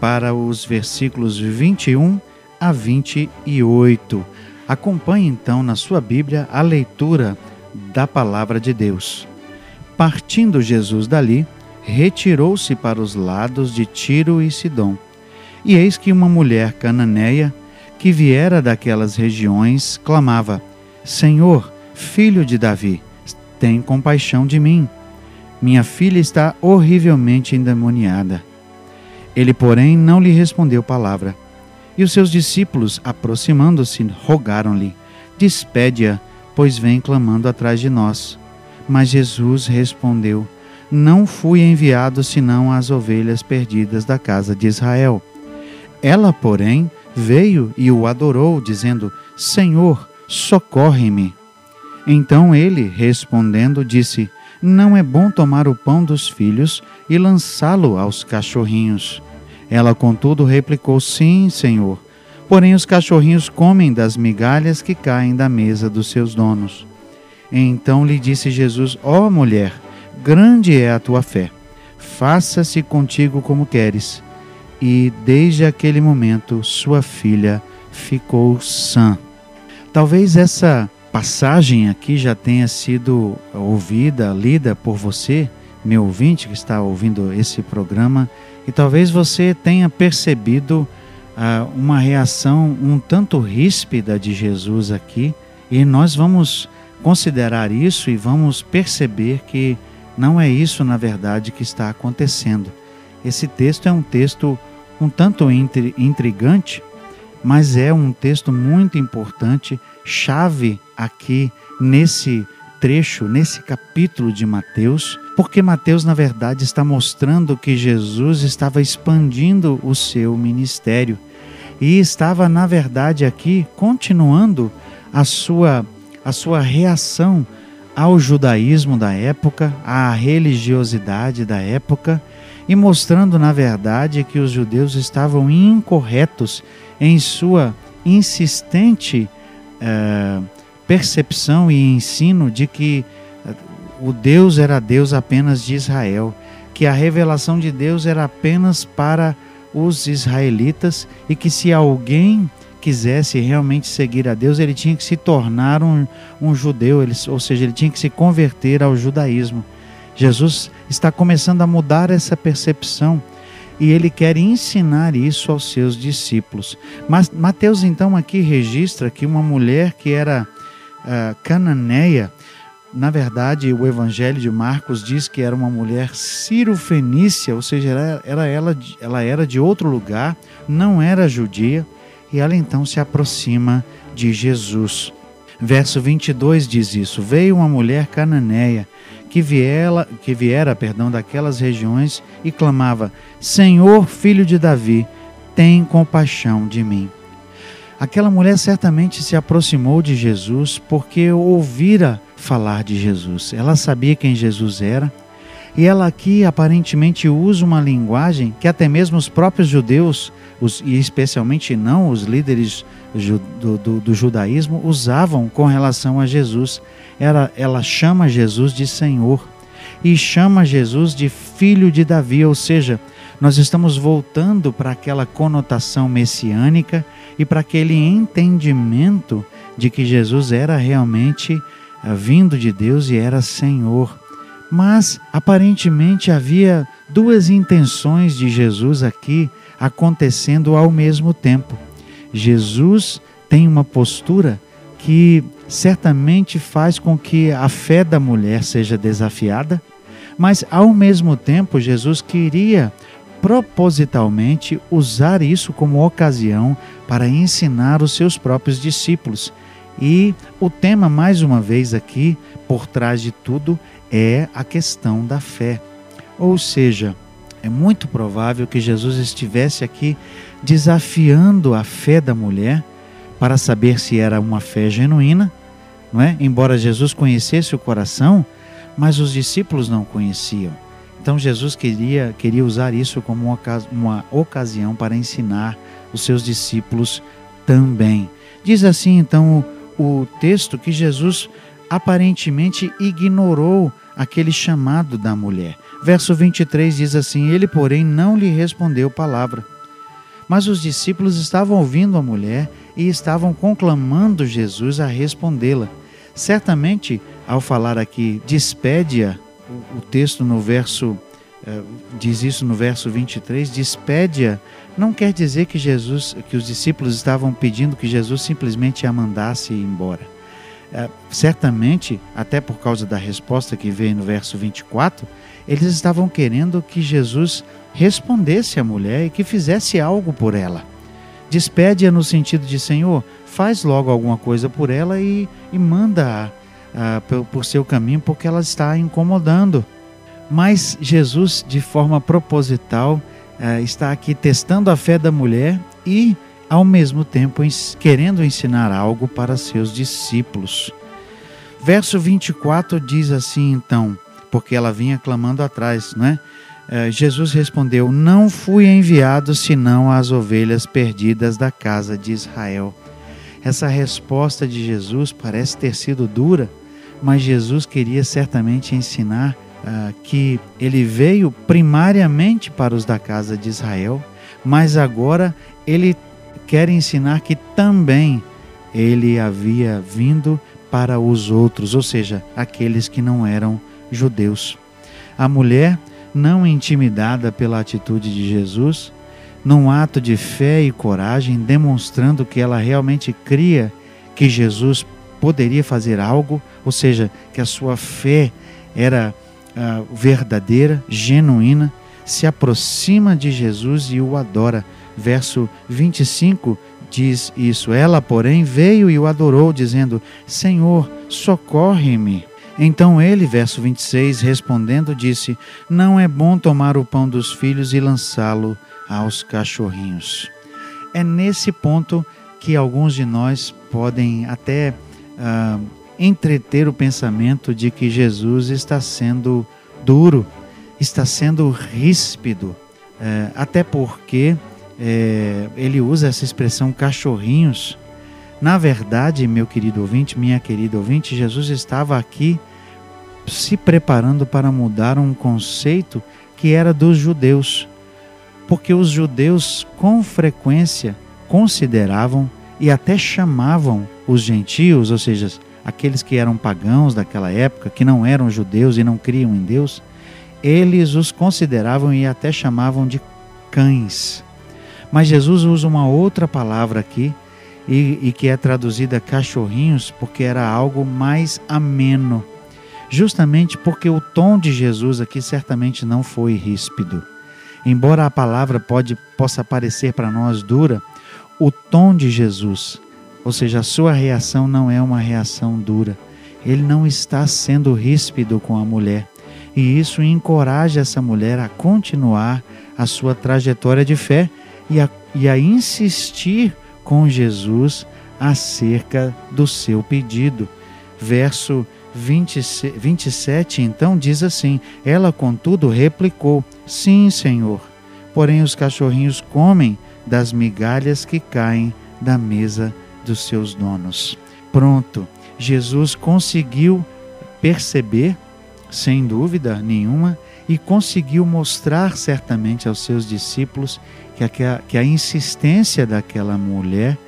para os versículos 21 a 28. Acompanhe então na sua Bíblia a leitura da palavra de Deus. Partindo Jesus dali, retirou-se para os lados de Tiro e Sidom. E eis que uma mulher cananeia, que viera daquelas regiões, clamava: Senhor, filho de Davi, tem compaixão de mim. Minha filha está horrivelmente endemoniada. Ele, porém, não lhe respondeu palavra. E os seus discípulos, aproximando-se, rogaram-lhe: Despede-a, pois vem clamando atrás de nós. Mas Jesus respondeu: Não fui enviado senão às ovelhas perdidas da casa de Israel. Ela, porém, veio e o adorou, dizendo: Senhor, socorre-me. Então ele, respondendo, disse: Não é bom tomar o pão dos filhos e lançá-lo aos cachorrinhos. Ela, contudo, replicou: Sim, Senhor. Porém, os cachorrinhos comem das migalhas que caem da mesa dos seus donos. Então lhe disse Jesus: Ó oh, mulher, grande é a tua fé. Faça-se contigo como queres. E desde aquele momento sua filha ficou sã. Talvez essa passagem aqui já tenha sido ouvida, lida por você, meu ouvinte que está ouvindo esse programa, e talvez você tenha percebido uh, uma reação um tanto ríspida de Jesus aqui, e nós vamos considerar isso e vamos perceber que não é isso, na verdade, que está acontecendo. Esse texto é um texto um tanto intrigante, mas é um texto muito importante, chave aqui nesse trecho, nesse capítulo de Mateus, porque Mateus, na verdade, está mostrando que Jesus estava expandindo o seu ministério e estava, na verdade, aqui continuando a sua, a sua reação ao judaísmo da época, à religiosidade da época e mostrando, na verdade, que os judeus estavam incorretos em sua insistente uh, percepção e ensino de que eh, o Deus era Deus apenas de Israel, que a revelação de Deus era apenas para os israelitas e que se alguém quisesse realmente seguir a Deus, ele tinha que se tornar um, um judeu, ele, ou seja, ele tinha que se converter ao judaísmo. Jesus está começando a mudar essa percepção e ele quer ensinar isso aos seus discípulos. Mas Mateus então aqui registra que uma mulher que era uh, cananeia, na verdade, o Evangelho de Marcos diz que era uma mulher cirofenícia, ou seja, era, era ela, ela era de outro lugar, não era judia, e ela então se aproxima de Jesus. Verso 22 diz isso: Veio uma mulher cananeia que viera, que viera perdão, daquelas regiões e clamava: Senhor, filho de Davi, tem compaixão de mim. Aquela mulher certamente se aproximou de Jesus porque ouvira falar de Jesus. Ela sabia quem Jesus era. E ela aqui aparentemente usa uma linguagem que até mesmo os próprios judeus, os, e especialmente não os líderes do, do, do, judaísmo, usavam com relação a Jesus. Ela, ela chama Jesus de Senhor e chama Jesus de filho de Davi, ou seja, nós estamos voltando para aquela conotação messiânica e para aquele entendimento de que Jesus era realmente eh, vindo de Deus e era Senhor. Mas aparentemente havia duas intenções de Jesus aqui acontecendo ao mesmo tempo. Jesus tem uma postura que certamente faz com que a fé da mulher seja desafiada, mas ao mesmo tempo Jesus queria propositalmente usar isso como ocasião para ensinar os seus próprios discípulos. E o tema, mais uma vez aqui, por trás de tudo, é a questão da fé. Ou seja, É muito provável que Jesus estivesse aqui desafiando a fé da mulher para saber se era uma fé genuína, não é? Embora Jesus conhecesse o coração, mas os discípulos não conheciam. Então Jesus queria, queria usar isso como uma, uma ocasião para ensinar os seus discípulos também. Diz assim então o, o texto que Jesus aparentemente ignorou aquele chamado da mulher. Verso 23 diz assim: Ele, porém, não lhe respondeu palavra. Mas os discípulos estavam ouvindo a mulher e estavam conclamando Jesus a respondê-la. Certamente, ao falar aqui, despede-a, o texto no verso eh, diz isso no verso 23, despede-a, não quer dizer que Jesus, que os discípulos estavam pedindo que Jesus simplesmente a mandasse embora. Eh, certamente, até por causa da resposta que veio no verso 24, eles estavam querendo que Jesus respondesse à mulher e que fizesse algo por ela. Despede-a no sentido de Senhor, faz logo alguma coisa por ela e, e manda-a uh, por seu caminho, porque ela está incomodando. Mas Jesus, de forma proposital, uh, está aqui testando a fé da mulher e, ao mesmo tempo, querendo ensinar algo para seus discípulos. Verso 24 diz assim, então porque ela vinha clamando atrás, não é? É? Jesus respondeu: Não fui enviado senão às ovelhas perdidas da casa de Israel. Essa resposta de Jesus parece ter sido dura, mas Jesus queria certamente ensinar uh, que ele veio primariamente para os da casa de Israel, mas agora ele quer ensinar que também ele havia vindo para os outros, ou seja, aqueles que não eram judeus. A mulher, não intimidada pela atitude de Jesus, num ato de fé e coragem, demonstrando que ela realmente cria que Jesus poderia fazer algo, ou seja, que a sua fé era uh, verdadeira, genuína, se aproxima de Jesus e o adora. Verso 25 diz isso. Ela, porém, veio e o adorou, dizendo: Senhor, socorre-me. Então ele, verso 26, respondendo, disse: Não é bom tomar o pão dos filhos e lançá-lo aos cachorrinhos. É nesse ponto que alguns de nós podem até uh, entreter o pensamento de que Jesus está sendo duro, está sendo ríspido, uh, até porque uh, ele usa essa expressão cachorrinhos. Na verdade, meu querido ouvinte, minha querida ouvinte, Jesus estava aqui se preparando para mudar um conceito que era dos judeus, porque os judeus com frequência consideravam e até chamavam os gentios, ou seja, aqueles que eram pagãos daquela época, que não eram judeus e não criam em Deus, eles os consideravam e até chamavam de cães. Mas Jesus usa uma outra palavra aqui, e, e que é traduzida cachorrinhos, porque era algo mais ameno justamente porque o tom de Jesus aqui certamente não foi ríspido. Embora a palavra pode, possa parecer para nós dura, o tom de Jesus, ou seja, a sua reação não é uma reação dura. Ele não está sendo ríspido com a mulher. E isso encoraja essa mulher a continuar a sua trajetória de fé e a, e a insistir com Jesus acerca do seu pedido. Verso 20, 27 então diz assim: Ela, contudo, replicou: Sim, Senhor. Porém, os cachorrinhos comem das migalhas que caem da mesa dos seus donos. Pronto, Jesus conseguiu perceber, sem dúvida nenhuma, e conseguiu mostrar certamente aos seus discípulos que a, que a insistência daquela mulher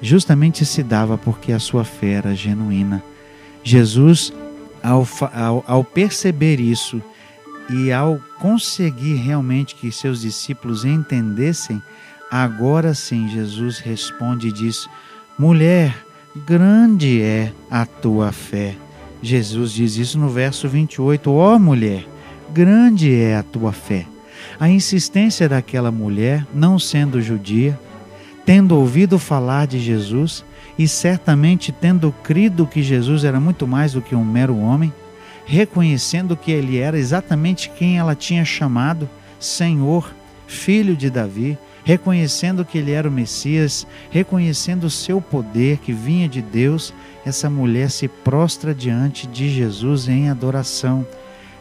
justamente se dava porque a sua fé era genuína. Jesus, ao, ao, ao perceber isso e ao conseguir realmente que seus discípulos entendessem, agora sim Jesus responde e diz: Mulher, grande é a tua fé. Jesus diz isso no verso 28. Ó oh, mulher, grande é a tua fé. A insistência daquela mulher, não sendo judia, tendo ouvido falar de Jesus, e certamente tendo crido que Jesus era muito mais do que um mero homem, reconhecendo que ele era exatamente quem ela tinha chamado, Senhor, filho de Davi, reconhecendo que ele era o Messias, reconhecendo o seu poder que vinha de Deus, essa mulher se prostra diante de Jesus em adoração.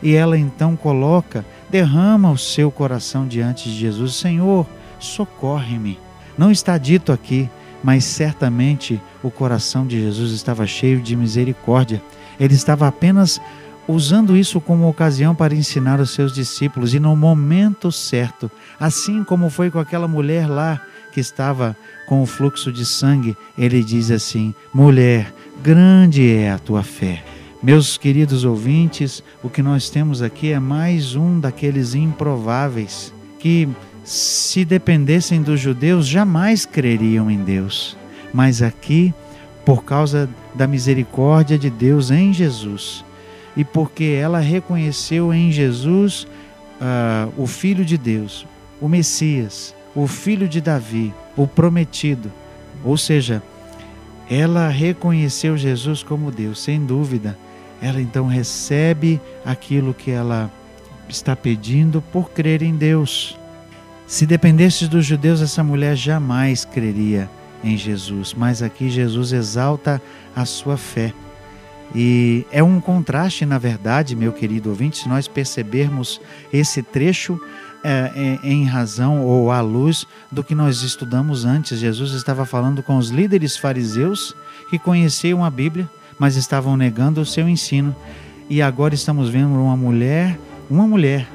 E ela então coloca, derrama o seu coração diante de Jesus: Senhor, socorre-me. Não está dito aqui, mas certamente o coração de Jesus estava cheio de misericórdia. Ele estava apenas usando isso como ocasião para ensinar os seus discípulos e no momento certo, assim como foi com aquela mulher lá que estava com o fluxo de sangue, ele diz assim: Mulher, grande é a tua fé. Meus queridos ouvintes, o que nós temos aqui é mais um daqueles improváveis que, se dependessem dos judeus, jamais creriam em Deus. Mas aqui, por causa da misericórdia de Deus em Jesus, e porque ela reconheceu em Jesus uh, o Filho de Deus, o Messias, o Filho de Davi, o prometido. Ou seja, ela reconheceu Jesus como Deus, sem dúvida. Ela então recebe aquilo que ela está pedindo por crer em Deus. Se dependesse dos judeus, essa mulher jamais creria em Jesus, mas aqui Jesus exalta a sua fé. E é um contraste, na verdade, meu querido ouvinte, se nós percebermos esse trecho é, é, em razão ou à luz do que nós estudamos antes. Jesus estava falando com os líderes fariseus que conheciam a Bíblia, mas estavam negando o seu ensino. E agora estamos vendo uma mulher, uma mulher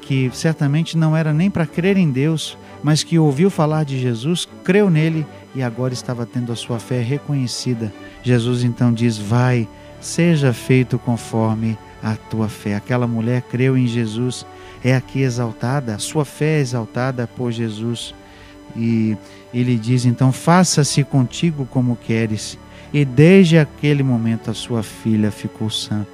que certamente não era nem para crer em Deus, mas que ouviu falar de Jesus, creu nele e agora estava tendo a sua fé reconhecida. Jesus então diz: Vai seja feito conforme a tua fé. Aquela mulher creu em Jesus, é aqui exaltada, a sua fé é exaltada por Jesus. E ele diz então: faça-se contigo como queres. E desde aquele momento a sua filha ficou sã.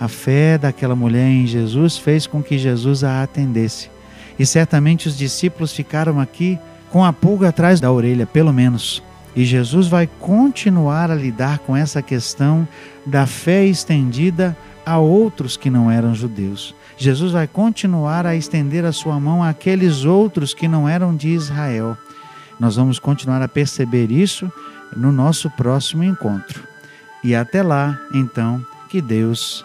A fé daquela mulher em Jesus fez com que Jesus a atendesse. E certamente os discípulos ficaram aqui com a pulga atrás da orelha, pelo menos. E Jesus vai continuar a lidar com essa questão da fé estendida a outros que não eram judeus. Jesus vai continuar a estender a sua mão àqueles outros que não eram de Israel. Nós vamos continuar a perceber isso no nosso próximo encontro. E até lá, então, que Deus